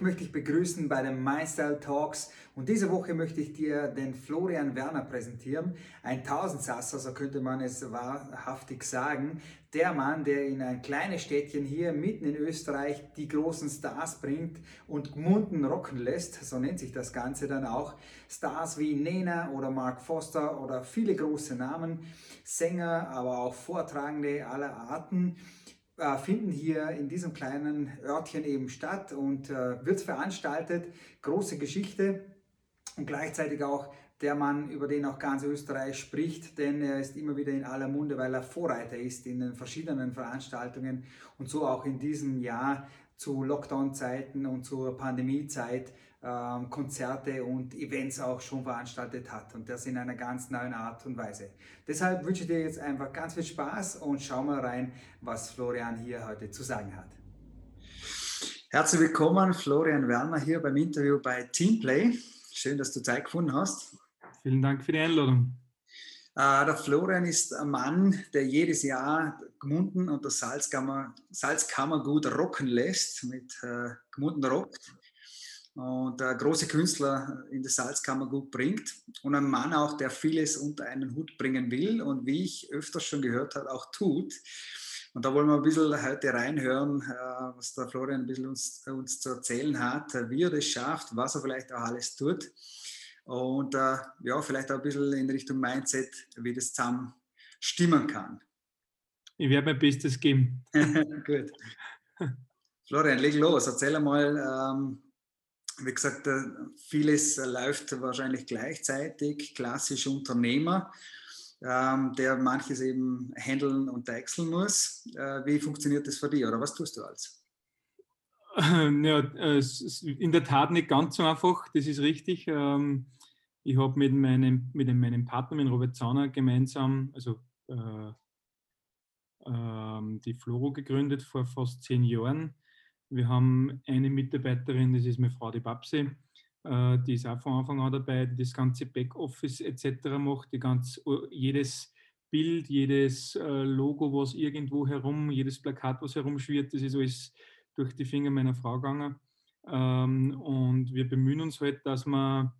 ich möchte dich begrüßen bei den MyStyle Talks und diese Woche möchte ich dir den Florian Werner präsentieren, ein Tausendsasser, so könnte man es wahrhaftig sagen. Der Mann, der in ein kleines Städtchen hier mitten in Österreich die großen Stars bringt und Gmunden rocken lässt, so nennt sich das Ganze dann auch. Stars wie Nena oder Mark Foster oder viele große Namen, Sänger, aber auch Vortragende aller Arten finden hier in diesem kleinen Örtchen eben statt und äh, wird veranstaltet. Große Geschichte und gleichzeitig auch der Mann, über den auch ganz Österreich spricht, denn er ist immer wieder in aller Munde, weil er Vorreiter ist in den verschiedenen Veranstaltungen und so auch in diesem Jahr zu Lockdown-Zeiten und zur Pandemie-Zeit ähm, Konzerte und Events auch schon veranstaltet hat und das in einer ganz neuen Art und Weise. Deshalb wünsche ich dir jetzt einfach ganz viel Spaß und schau mal rein, was Florian hier heute zu sagen hat. Herzlich willkommen, Florian Werner hier beim Interview bei Teamplay. Schön, dass du Zeit gefunden hast. Vielen Dank für die Einladung. Äh, der Florian ist ein Mann, der jedes Jahr Gmunden und das Salzkammer, Salzkammergut rocken lässt, mit äh, Gmunden rockt und ein großer Künstler in das Salzkammergut bringt und ein Mann auch, der vieles unter einen Hut bringen will und wie ich öfters schon gehört habe, auch tut. Und da wollen wir ein bisschen heute reinhören, äh, was der Florian ein bisschen uns, uns zu erzählen hat, wie er das schafft, was er vielleicht auch alles tut. Und äh, ja, vielleicht auch ein bisschen in Richtung Mindset, wie das zusammen stimmen kann. Ich werde mein Bestes geben. Gut. Florian, leg los. Erzähl einmal, ähm, wie gesagt, äh, vieles läuft wahrscheinlich gleichzeitig. Klassisch Unternehmer, ähm, der manches eben handeln und deichseln muss. Äh, wie funktioniert das für dich oder was tust du als? Ja, in der Tat nicht ganz so einfach, das ist richtig. Ähm, ich habe mit meinem, mit meinem Partner, mit Robert Zauner, gemeinsam, also äh, ähm, die Floro gegründet vor fast zehn Jahren. Wir haben eine Mitarbeiterin, das ist meine Frau, die Babsi, äh, die ist auch von Anfang an dabei, die das ganze Backoffice etc. macht, die ganz, jedes Bild, jedes äh, Logo, was irgendwo herum, jedes Plakat, was herumschwirrt, das ist alles durch die Finger meiner Frau gegangen. Ähm, und wir bemühen uns halt, dass man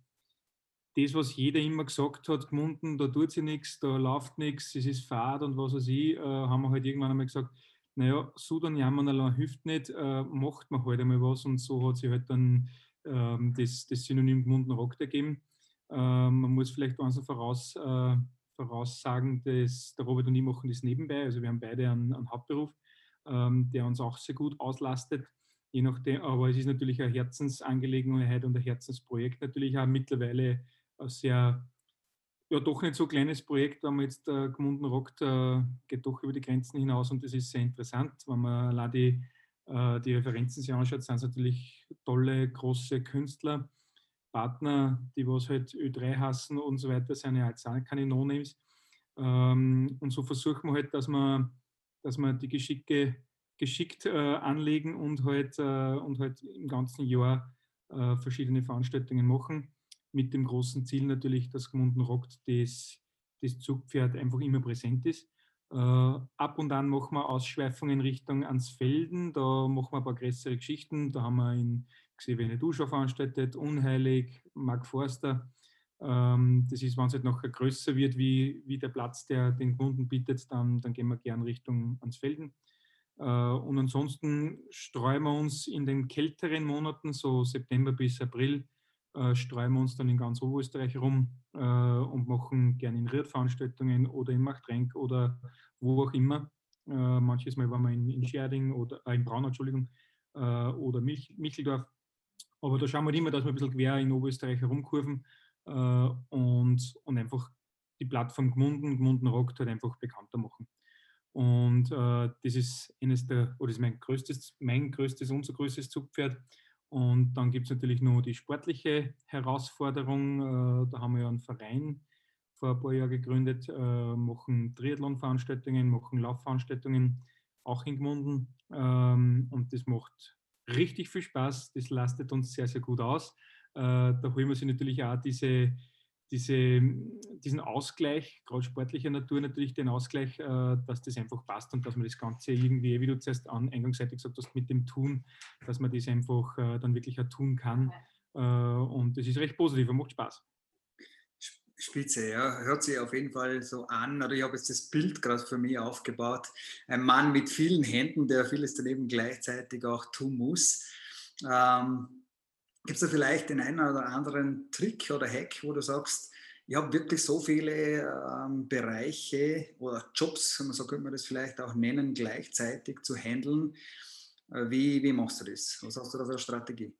das, was jeder immer gesagt hat, gemunden, da tut sich nichts, da läuft nichts, es ist Fahrt und was weiß ich, äh, haben wir halt irgendwann einmal gesagt, naja, so dann jammern allein hilft nicht, äh, macht man halt einmal was und so hat sich halt dann ähm, das, das Synonym gemunden Rock ergeben. Ähm, man muss vielleicht eins voraus, äh, voraussagen, dass der Robert und ich machen das nebenbei, also wir haben beide einen, einen Hauptberuf, ähm, der uns auch sehr gut auslastet. Je nachdem, aber es ist natürlich eine Herzensangelegenheit und ein Herzensprojekt natürlich auch mittlerweile sehr ja doch nicht so kleines Projekt, wenn man jetzt äh, Gmunden rockt, äh, geht doch über die Grenzen hinaus und das ist sehr interessant. Wenn man allein die, äh, die Referenzen sich anschaut, sind es natürlich tolle, große Künstler, Partner, die was halt Ö3 hassen und so weiter, sind ja jetzt auch keine No-Names. Ähm, und so versuchen wir halt, dass man, dass man die Geschicke geschickt äh, anlegen und halt, äh, und halt im ganzen Jahr äh, verschiedene Veranstaltungen machen mit dem großen Ziel natürlich, dass Gmunden rockt, das, das Zugpferd einfach immer präsent ist. Äh, ab und an machen wir Ausschweifungen Richtung Ansfelden, da machen wir ein paar größere Geschichten. Da haben wir in Xavier Duscher veranstaltet, Unheilig, Mark Forster. Ähm, das ist, wenn es halt noch größer wird, wie, wie der Platz, der den Kunden bietet, dann, dann gehen wir gern Richtung Ansfelden. Äh, und ansonsten streuen wir uns in den kälteren Monaten, so September bis April, äh, streuen wir uns dann in ganz Oberösterreich rum äh, und machen gerne in Riedveranstaltungen oder in Machtrenk oder wo auch immer. Äh, manches Mal waren wir in, in Scherding oder äh, in Braunau, Entschuldigung, äh, oder Mich, Micheldorf. Aber da schauen wir immer, dass wir ein bisschen quer in Oberösterreich herumkurven äh, und, und einfach die Plattform Gmunden, Gmunden Rockt halt einfach bekannter machen. Und äh, das ist eines der, oder das ist mein größtes, mein größtes, unser größtes Zugpferd. Und dann gibt es natürlich nur die sportliche Herausforderung. Äh, da haben wir ja einen Verein vor ein paar Jahren gegründet, äh, machen Triathlon-Veranstaltungen, machen Laufveranstaltungen, auch in Gmunden. Ähm, und das macht richtig viel Spaß. Das lastet uns sehr, sehr gut aus. Äh, da holen wir sich natürlich auch diese, diese, diesen Ausgleich, gerade sportlicher Natur natürlich den Ausgleich, äh, dass das einfach passt und dass man das Ganze irgendwie, wie du zuerst an, eingangsseitig gesagt hast, mit dem Tun, dass man das einfach äh, dann wirklich auch tun kann. Äh, und das ist recht positiv und macht Spaß. Spitze, ja. Hört sich auf jeden Fall so an. Oder ich habe jetzt das Bild gerade für mich aufgebaut. Ein Mann mit vielen Händen, der vieles daneben gleichzeitig auch tun muss. Ähm, Gibt es da vielleicht den einen oder anderen Trick oder Hack, wo du sagst, ich habe wirklich so viele ähm, Bereiche oder Jobs, so könnte man das vielleicht auch nennen, gleichzeitig zu handeln. Äh, wie, wie machst du das? Was hast du da für eine Strategie?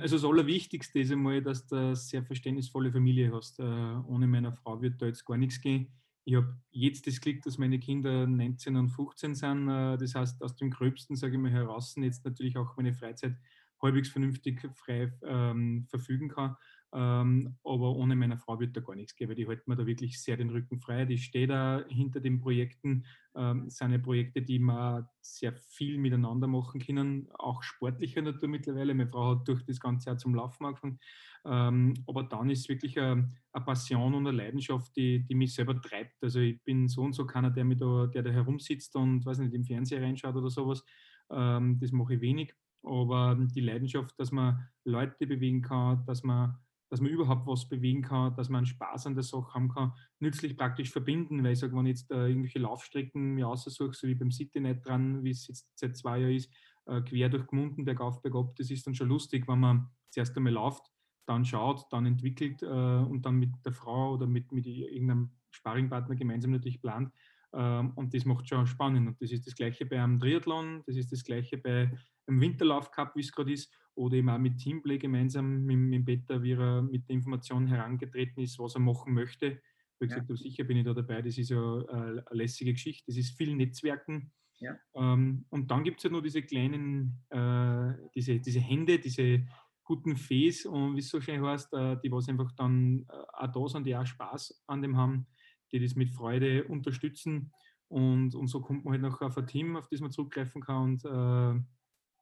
Also das Allerwichtigste ist einmal, dass du eine sehr verständnisvolle Familie hast. Äh, ohne meine Frau wird da jetzt gar nichts gehen. Ich habe jetzt das Glück, dass meine Kinder 19 und 15 sind. Äh, das heißt, aus dem Gröbsten, sage ich mal, heraus jetzt natürlich auch meine Freizeit halbwegs vernünftig frei ähm, verfügen kann. Ähm, aber ohne meine Frau wird da gar nichts gehen, weil die hält mir da wirklich sehr den Rücken frei. Die steht da hinter den Projekten. Ähm, sind ja Projekte, die man sehr viel miteinander machen können, auch sportlicher Natur mittlerweile. Meine Frau hat durch das ganze Jahr zum Laufen angefangen. Ähm, aber dann ist wirklich eine, eine, Passion und eine Leidenschaft, die, die mich selber treibt. Also ich bin so und so keiner, der, da, der da herumsitzt und weiß nicht, im Fernseher reinschaut oder sowas. Ähm, das mache ich wenig aber die Leidenschaft, dass man Leute bewegen kann, dass man, dass man überhaupt was bewegen kann, dass man Spaß an der Sache haben kann, nützlich praktisch verbinden, weil ich sage, wenn ich jetzt äh, irgendwelche Laufstrecken mir aussuche, so wie beim Citynet dran, wie es jetzt seit zwei Jahren ist, äh, quer durch Gmunden, bergauf, bergab, das ist dann schon lustig, wenn man zuerst einmal läuft, dann schaut, dann entwickelt äh, und dann mit der Frau oder mit, mit irgendeinem Sparringpartner gemeinsam natürlich plant. Ähm, und das macht schon spannend. Und das ist das Gleiche bei einem Triathlon, das ist das Gleiche bei im Winterlauf Cup, wie es gerade ist, oder eben auch mit Teamplay gemeinsam mit, mit Peter, wie er mit der Information herangetreten ist, was er machen möchte. Wie gesagt, ja. sicher bin ich da dabei, das ist ja eine, lässige Geschichte, das ist viel Netzwerken. Ja. Ähm, und dann gibt es ja nur diese kleinen, äh, diese, diese Hände, diese guten Fees, und wie es so schön heißt, äh, die was einfach dann äh, auch da sind, die auch Spaß an dem haben, die das mit Freude unterstützen. Und, und so kommt man halt noch auf ein Team, auf das man zurückgreifen kann und äh,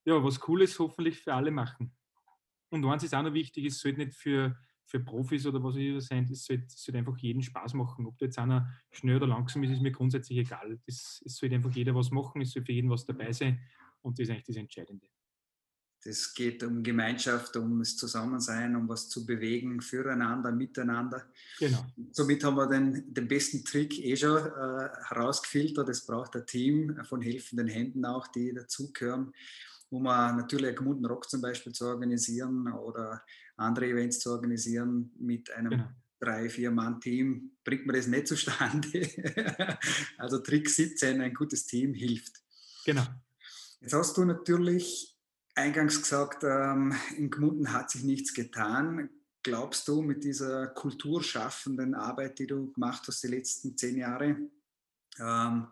ja, was Cooles hoffentlich für alle machen. Und eins ist auch noch wichtig, es sollte nicht für, für Profis oder was immer sein, es sollte, es sollte einfach jeden Spaß machen. Ob da jetzt einer schnell oder langsam ist, ist mir grundsätzlich egal. Das, es sollte einfach jeder was machen, es soll für jeden was dabei sein und das ist eigentlich das Entscheidende. Es geht um Gemeinschaft, um das Zusammensein, um was zu bewegen, füreinander, miteinander. Genau. Somit haben wir den, den besten Trick eh schon äh, herausgefiltert. Es braucht ein Team von helfenden Händen auch, die dazugehören um natürlich Gmunden Rock zum Beispiel zu organisieren oder andere Events zu organisieren mit einem genau. drei, vier Mann-Team, bringt man das nicht zustande. also Trick 17, ein gutes Team hilft. Genau. Jetzt hast du natürlich eingangs gesagt, ähm, in Gmunden hat sich nichts getan. Glaubst du, mit dieser kulturschaffenden Arbeit, die du gemacht hast die letzten zehn Jahre, ähm,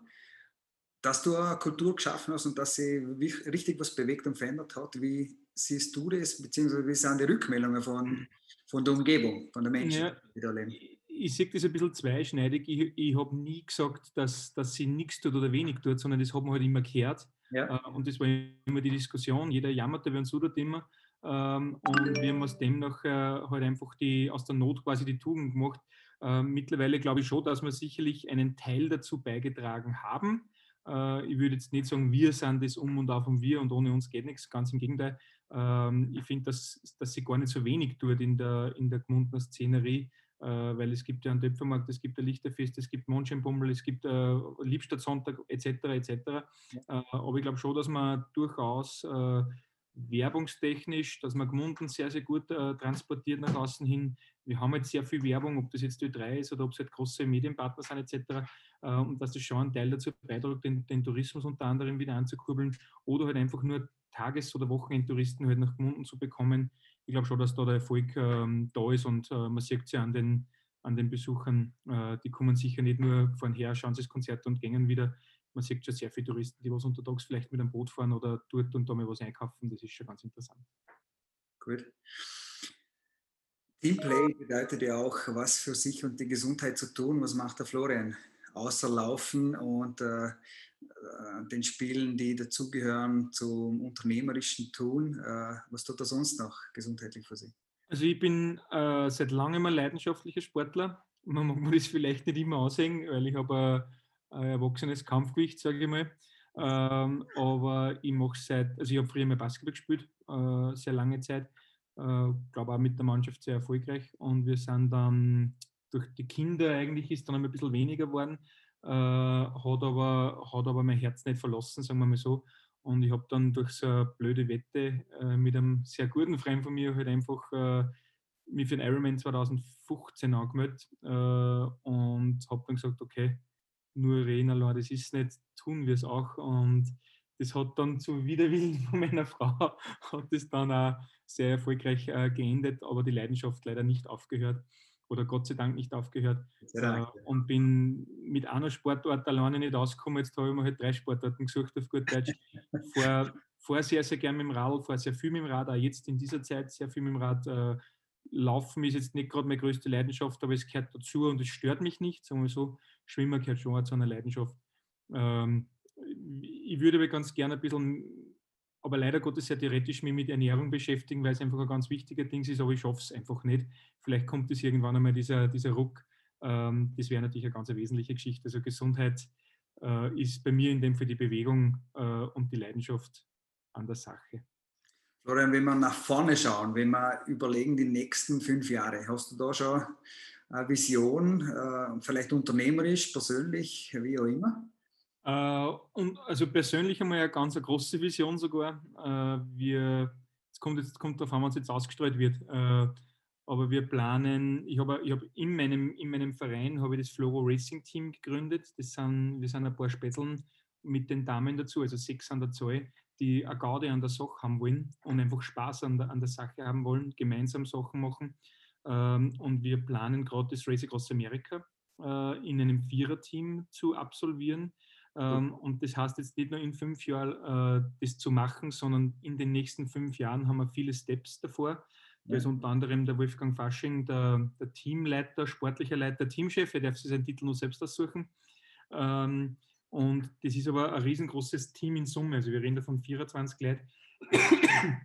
dass du eine Kultur geschaffen hast und dass sie richtig was bewegt und verändert hat. Wie siehst du das, beziehungsweise wie sind die Rückmeldungen von, von der Umgebung, von den Menschen, ja, die da leben? Ich, ich sehe das ein bisschen zweischneidig. Ich, ich habe nie gesagt, dass, dass sie nichts tut oder wenig tut, sondern das hat man halt immer gehört. Ja. Äh, und das war immer die Diskussion. Jeder jammerte, wer uns tut immer. Ähm, und wir haben aus dem nachher halt einfach die, aus der Not quasi die Tugend gemacht. Ähm, mittlerweile glaube ich schon, dass wir sicherlich einen Teil dazu beigetragen haben. Äh, ich würde jetzt nicht sagen, wir sind das um und auf und wir und ohne uns geht nichts, ganz im Gegenteil. Ähm, ich finde, dass, dass sie gar nicht so wenig tut in der, in der Gmundner Szenerie, äh, weil es gibt ja einen Töpfermarkt, es gibt ein Lichterfest, es gibt Mondscheinbummel, es gibt äh, Liebstadtsonntag etc. etc. Ja. aber ich glaube schon, dass man durchaus werbungstechnisch, dass man Gmunden sehr, sehr gut äh, transportiert nach außen hin. Wir haben jetzt sehr viel Werbung, ob das jetzt Ö3 ist oder ob es halt große Medienpartner sind etc. Äh, und dass das schon ein Teil dazu beiträgt, den, den, Tourismus unter anderem wieder anzukurbeln oder halt einfach nur Tages- oder Wochenendtouristen halt nach Gmunden zu bekommen. Ich glaube schon, dass da der Erfolg ähm, da ist und äh, man sieht es ja an den, an den Besuchern, äh, die kommen sicher nicht nur von her, schauen sich das Konzert und gängen wieder, man sieht schon sehr viele Touristen, die was untertags vielleicht mit einem Boot fahren oder dort und da mal was einkaufen. Das ist schon ganz interessant. Gut. Teamplay bedeutet ja auch, was für sich und die Gesundheit zu tun. Was macht der Florian? Außer Laufen und äh, äh den Spielen, die dazugehören zum unternehmerischen Tun. Äh, was tut er sonst noch gesundheitlich für Sie? Also ich bin äh, seit langem ein leidenschaftlicher Sportler. Man mag mir das vielleicht nicht immer aussehen, weil ich habe ein, ein erwachsenes Kampfgewicht, sage ich mal. Ähm, aber ich mache seit, also ich habe früher mal Basketball gespielt, äh, sehr lange Zeit. Äh, glaube auch mit der Mannschaft sehr erfolgreich. Und wir sind dann durch die Kinder eigentlich ist dann ein bisschen weniger geworden, äh, hat, aber, hat aber mein Herz nicht verlassen, sagen wir mal so. Und ich habe dann durch so eine blöde Wette äh, mit einem sehr guten Freund von mir halt einfach äh, mich für den Ironman 2015 angemeldet äh, und habe dann gesagt, okay, nur Reden allein, das ist nicht, tun wir es auch. Und das hat dann zu Widerwillen von meiner Frau, hat das dann auch sehr erfolgreich äh, geendet, aber die Leidenschaft leider nicht aufgehört oder Gott sei Dank nicht aufgehört äh, und bin mit einer Sportart alleine nicht ausgekommen. Jetzt habe ich mir halt drei Sportarten gesucht auf gut Deutsch. Vor, vor sehr, sehr gern mit dem Rad, vor sehr viel mit dem Rad, auch jetzt in dieser Zeit sehr viel mit dem Rad. Äh, Laufen ist jetzt nicht gerade meine größte Leidenschaft, aber es gehört dazu und es stört mich nicht, sagen wir so. Schwimmen gehört schon zu einer Leidenschaft. Ähm, ich würde aber ganz gerne ein bisschen aber leider Gottes sehr theoretisch mich mit Ernährung beschäftigen, weil es einfach ein ganz wichtiger Ding ist, aber ich schaffe es einfach nicht. Vielleicht kommt es irgendwann einmal, dieser, dieser Ruck. Ähm, das wäre natürlich eine ganz wesentliche Geschichte. Also Gesundheit äh, ist bei mir in dem für die Bewegung äh, und die Leidenschaft an der Sache. Florian, wenn wir nach vorne schauen, wenn wir überlegen, die nächsten fünf Jahre, hast du da schon eine Vision, äh, vielleicht unternehmerisch, persönlich, wie auch immer? Äh, und also persönlich einmal eine ganz eine große Vision sogar. Äh, wir, es kommt jetzt kommt darauf an, es jetzt ausgestrahlt wird. Äh, aber wir planen, ich habe, ich habe in, meinem, in meinem Verein habe ich das Floro Racing Team gegründet. Das sind, wir sind ein paar Spätzeln mit den Damen dazu, also sechs an der Zahl, die eine Gaude an der Sache haben wollen und einfach Spaß an der, an der Sache haben wollen, gemeinsam Sachen machen. Ähm, und wir planen gerade das Race Across America in einem Viererteam zu absolvieren ähm, und das heißt jetzt nicht nur in fünf Jahren äh, das zu machen, sondern in den nächsten fünf Jahren haben wir viele Steps davor. Da ist unter anderem der Wolfgang Fasching, der, der, Teamleiter, sportlicher Leiter, Teamchef, er darf sich seinen Titel nur selbst aussuchen. Ähm, und das ist aber ein riesengroßes Team in Summe. Also wir reden da von 24 Leuten,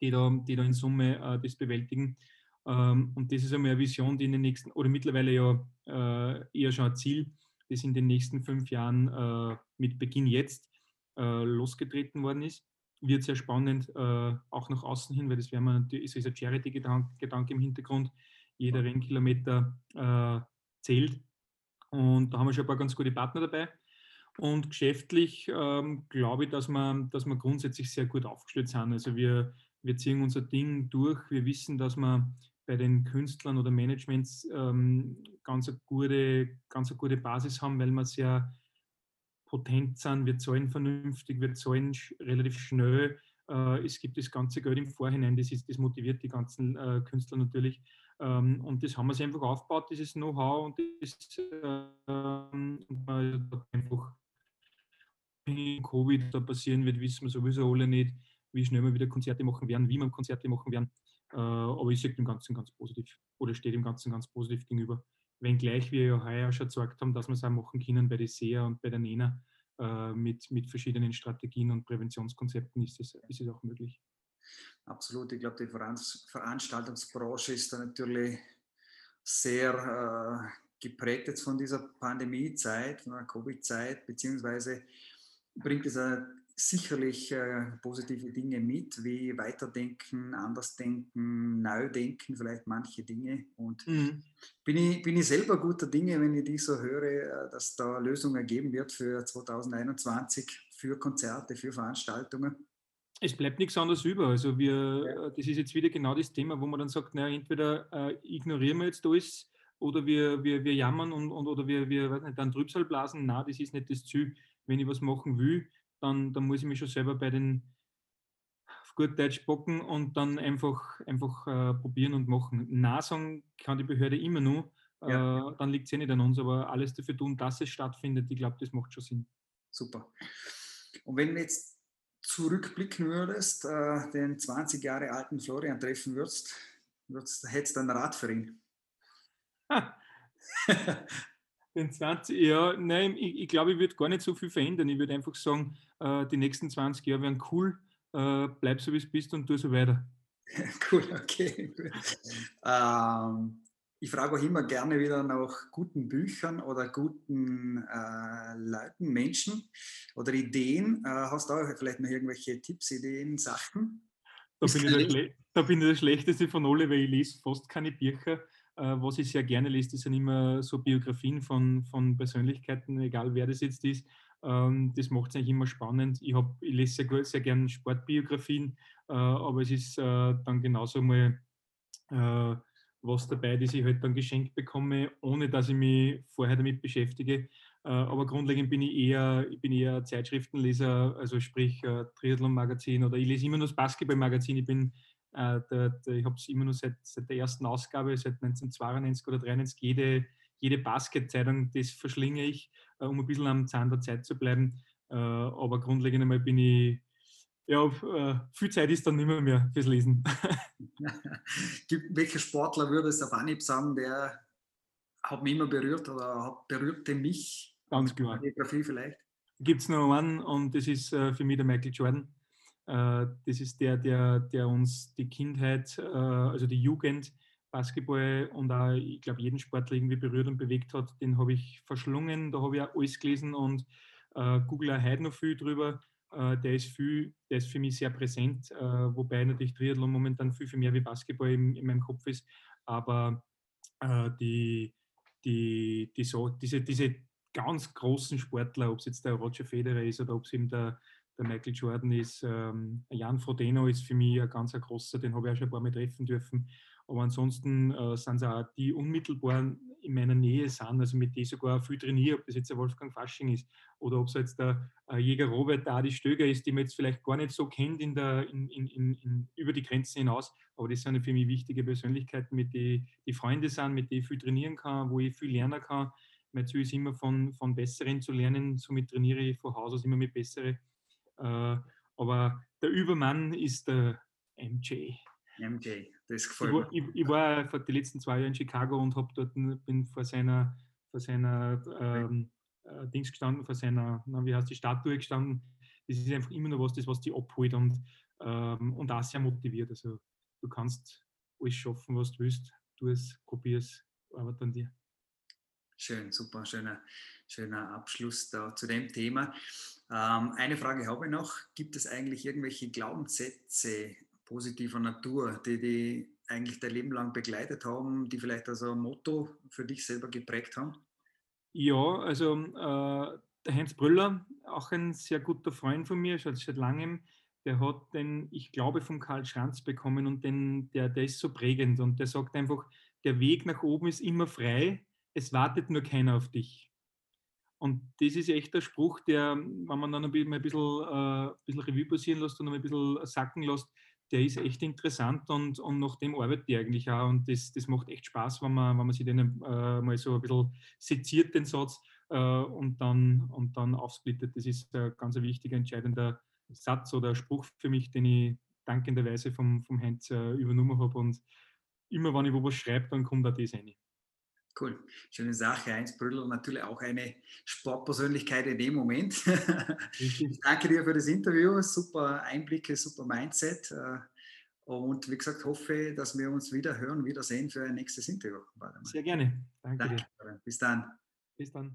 die da, die da in Summe äh, das bewältigen. Ähm, und das ist einmal eine Vision, die in den nächsten, oder mittlerweile ja äh, eher schon ein Ziel, das in den nächsten fünf Jahren äh, mit Beginn jetzt äh, losgetreten worden ist. Wird sehr spannend, äh, auch nach außen hin, weil das wäre natürlich, ist ein Charity-Gedanke im Hintergrund. Jeder Rennkilometer äh, zählt. Und da haben wir schon ein paar ganz gute Partner dabei. Und geschäftlich ähm, glaube ich, dass wir, dass wir grundsätzlich sehr gut aufgestellt sind. Also wir, wir ziehen unser Ding durch. Wir wissen, dass wir bei den Künstlern oder Managements ähm, ganz, eine gute, ganz eine gute Basis haben, weil wir sehr potent sind, wir zahlen vernünftig, wir zahlen sch relativ schnell. Äh, es gibt das ganze Geld im Vorhinein, das, ist, das motiviert die ganzen äh, Künstler natürlich. Ähm, und das haben wir einfach aufgebaut, dieses Know-how und das äh, einfach Covid da passieren wird, wissen wir sowieso alle nicht, wie schnell wir wieder Konzerte machen werden, wie wir Konzerte machen werden. Äh, aber ich sehe dem Ganzen ganz positiv oder stehe dem Ganzen ganz positiv gegenüber. Wenngleich wir ja heuer schon gesagt haben, dass wir es auch machen können bei der SEA und bei der NENA äh, mit, mit verschiedenen Strategien und Präventionskonzepten ist es, ist es auch möglich. Absolut. Ich glaube, die Veranstaltungsbranche ist da natürlich sehr äh, geprägt jetzt von dieser Pandemiezeit, von der Covid-Zeit, beziehungsweise bringt es sicherlich äh, positive Dinge mit, wie weiterdenken, andersdenken, neu denken, vielleicht manche Dinge. Und mhm. bin, ich, bin ich selber guter Dinge, wenn ich die so höre, äh, dass da Lösungen geben wird für 2021, für Konzerte, für Veranstaltungen. Es bleibt nichts anderes über. Also wir, ja. Äh, das ist jetzt wieder genau das Thema, wo man dann sagt, naja, entweder äh, ignorieren wir jetzt alles oder wir, wir, wir jammern und, und oder wir, wir weiß nicht, dann Trübsal blasen. Na, das ist nicht das Ziel. Wenn ich was machen will, dann, dann muss ich mich schon selber bei den auf gut Deutsch bocken und dann einfach, einfach äh, probieren und machen. Nein sagen kann die Behörde immer nur, ja. äh, dann liegt es eh nicht an uns, aber alles dafür tun, dass es stattfindet, ich glaube, das macht schon Sinn. Super. Und wenn du jetzt zurückblicken würdest, äh, den 20 Jahre alten Florian treffen würdest, würdest hättest du einen Rat für ihn? Den 20, ja, nein, ich, ich glaube, ich würde gar nicht so viel verändern. Ich würde einfach sagen, äh, die nächsten 20 Jahre werden cool, äh, bleib so wie es bist und tu so weiter. cool, okay. ähm, ich frage auch immer gerne wieder nach guten Büchern oder guten äh, Leuten, Menschen oder Ideen. Äh, hast du auch vielleicht noch irgendwelche Tipps, Ideen, Sachen? Da bin, ich da bin, ich der Schlechteste von alle, weil ich lese fast keine Bücher. Äh, was ich sehr gerne lese, das sind immer so Biografien von, von Persönlichkeiten, egal wer das jetzt ist. Ähm, das macht es eigentlich immer spannend. Ich, hab, ich lese sehr, sehr gerne Sportbiografien, äh, aber es ist äh, dann genauso mal was dabei, das ich halt dann geschenkt bekomme, ohne dass ich mich vorher damit beschäftige. Aber grundlegend bin ich eher, ich bin eher Zeitschriftenleser, also sprich Triathlon-Magazin oder ich lese immer nur das Basketball-Magazin. Ich bin äh, der, der, ich habe es immer nur seit, seit, der ersten Ausgabe, seit 1992 oder 1993, jede, jede Basket-Zeitung, das verschlinge ich, äh, um ein bisschen am Zahn der Zeit zu bleiben. Äh, aber grundlegend einmal bin ich ja, viel Zeit ist dann nicht mehr, mehr fürs Lesen. Welcher Sportler würde es auf Anhieb sagen, der hat mich immer berührt oder hat, berührte mich? Ganz klar. Biografie vielleicht? Gibt es noch einen und das ist für mich der Michael Jordan. Äh, das ist der, der, der uns die Kindheit, also die Jugend, Basketball und auch, ich glaube, jeden Sportler irgendwie berührt und bewegt hat. Den habe ich verschlungen, da habe ich auch alles gelesen und google auch heute noch viel drüber äh, der ist viel, der ist für mich sehr präsent, äh, wobei natürlich Triathlon momentan viel, viel mehr wie Basketball in, in meinem Kopf ist. Aber äh, die, die, die so, diese, diese ganz großen Sportler, ob es jetzt der Roger Federer ist oder ob es eben der, der Michael Jordan ist, ähm, Jan Frodeno ist für mich ein ganz großer, den habe ich auch schon ein paar Mal treffen dürfen. Aber ansonsten äh, sind es auch die unmittelbaren in meiner Nähe sind, also mit denen sogar viel trainiere, ob das jetzt der Wolfgang Fasching ist oder ob es jetzt der äh, Jäger Robert Adi Stöger ist, den man jetzt vielleicht gar nicht so kennt in der, in, in, in, über die Grenzen hinaus, aber das sind für mich wichtige Persönlichkeiten, mit denen die Freunde sind, mit denen ich viel trainieren kann, wo ich viel lernen kann. Mein Ziel ist immer von, von Besseren zu lernen, somit trainiere ich von Haus aus immer mit Besseren. Äh, aber der Übermann ist der MJ. MJ, das gefällt mir. Ich, ich, war vor die letzten zwei Jahre in Chicago und habe dort bin vor seiner, vor seiner ähm, äh, Dings gestanden, vor seiner, na, wie heißt die Statue gestanden. Das ist einfach immer noch was, das was die abholt und, ähm, und auch sehr motiviert. Also du kannst alles schaffen, was du willst. Tu es, probier es, arbeite an dir. Schön, super, schöner, schöner Abschluss da zu dem Thema. Ähm, eine Frage habe ich noch. Gibt es eigentlich irgendwelche Glaubenssätze positiver Natur, die die eigentlich dein Leben lang begleitet haben, die vielleicht also ein Motto für dich selber geprägt haben? Ja, also äh, der Heinz Brüller, auch ein sehr guter Freund von mir, schon seit langem, der hat den, ich glaube, von Karl Schranz bekommen und den, der, der ist so prägend und der sagt einfach, der Weg nach oben ist immer frei, es wartet nur keiner auf dich. Und das ist echt der Spruch, der, wenn man dann ein bisschen, ein bisschen, äh, ein bisschen Revue passieren lässt und ein bisschen sacken lässt, der ist echt interessant und, und nach dem arbeitet die eigentlich auch. Und das, das macht echt Spaß, wenn man, wenn man sich den äh, mal so ein bisschen seziert, den Satz, äh, und, dann, und dann aufsplittet. Das ist ein ganz wichtiger, entscheidender Satz oder Spruch für mich, den ich dankenderweise vom, vom Heinz äh, übernommen habe. Und immer, wenn ich wo was schreibe, dann kommt auch das rein. Cool, schöne Sache. Heinz Brüller, natürlich auch eine Sportpersönlichkeit in dem Moment. Ich danke dir für das Interview, super Einblicke, super Mindset. Äh, und wie gesagt, hoffe, dass wir uns wieder hören, wiedersehen für ein nächstes Interview. Sehr gerne. Danke, danke. Bis dann. Bis dann.